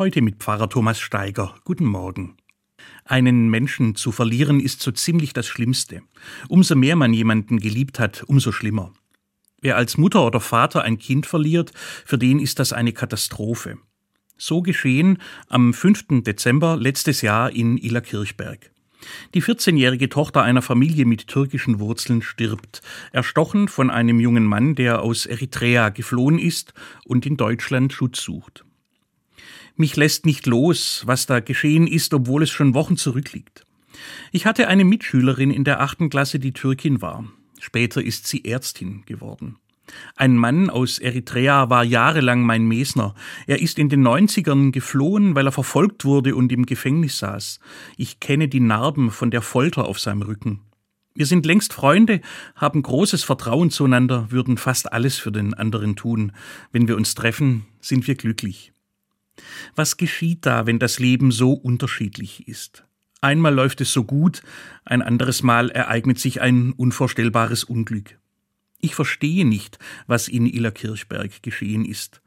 Heute mit Pfarrer Thomas Steiger. Guten Morgen. Einen Menschen zu verlieren ist so ziemlich das Schlimmste. Umso mehr man jemanden geliebt hat, umso schlimmer. Wer als Mutter oder Vater ein Kind verliert, für den ist das eine Katastrophe. So geschehen am 5. Dezember letztes Jahr in Illerkirchberg. Die 14-jährige Tochter einer Familie mit türkischen Wurzeln stirbt, erstochen von einem jungen Mann, der aus Eritrea geflohen ist und in Deutschland Schutz sucht. Mich lässt nicht los, was da geschehen ist, obwohl es schon Wochen zurückliegt. Ich hatte eine Mitschülerin in der achten Klasse, die Türkin war. Später ist sie Ärztin geworden. Ein Mann aus Eritrea war jahrelang mein Mesner. Er ist in den 90ern geflohen, weil er verfolgt wurde und im Gefängnis saß. Ich kenne die Narben von der Folter auf seinem Rücken. Wir sind längst Freunde, haben großes Vertrauen zueinander, würden fast alles für den anderen tun. Wenn wir uns treffen, sind wir glücklich. Was geschieht da, wenn das Leben so unterschiedlich ist? Einmal läuft es so gut, ein anderes Mal ereignet sich ein unvorstellbares Unglück. Ich verstehe nicht, was in Illerkirchberg geschehen ist.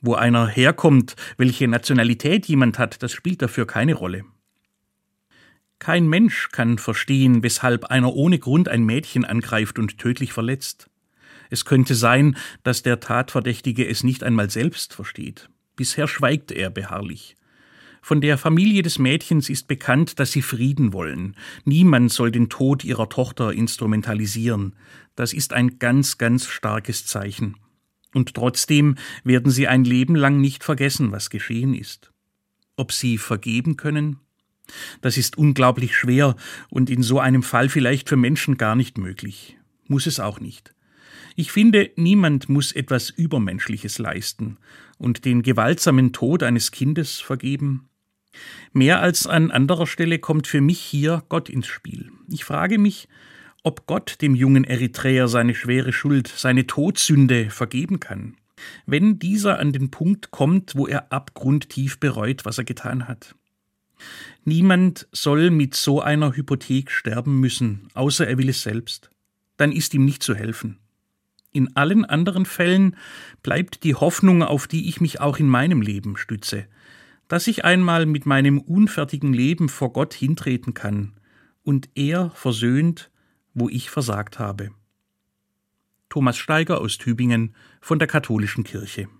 Wo einer herkommt, welche Nationalität jemand hat, das spielt dafür keine Rolle. Kein Mensch kann verstehen, weshalb einer ohne Grund ein Mädchen angreift und tödlich verletzt. Es könnte sein, dass der Tatverdächtige es nicht einmal selbst versteht. Bisher schweigt er beharrlich. Von der Familie des Mädchens ist bekannt, dass sie Frieden wollen. Niemand soll den Tod ihrer Tochter instrumentalisieren. Das ist ein ganz, ganz starkes Zeichen. Und trotzdem werden sie ein Leben lang nicht vergessen, was geschehen ist. Ob sie vergeben können? Das ist unglaublich schwer und in so einem Fall vielleicht für Menschen gar nicht möglich. Muss es auch nicht. Ich finde, niemand muss etwas Übermenschliches leisten und den gewaltsamen Tod eines Kindes vergeben. Mehr als an anderer Stelle kommt für mich hier Gott ins Spiel. Ich frage mich, ob Gott dem jungen Eritreer seine schwere Schuld, seine Todsünde vergeben kann, wenn dieser an den Punkt kommt, wo er abgrundtief bereut, was er getan hat. Niemand soll mit so einer Hypothek sterben müssen, außer er will es selbst. Dann ist ihm nicht zu helfen. In allen anderen Fällen bleibt die Hoffnung, auf die ich mich auch in meinem Leben stütze, dass ich einmal mit meinem unfertigen Leben vor Gott hintreten kann und er versöhnt, wo ich versagt habe. Thomas Steiger aus Tübingen von der Katholischen Kirche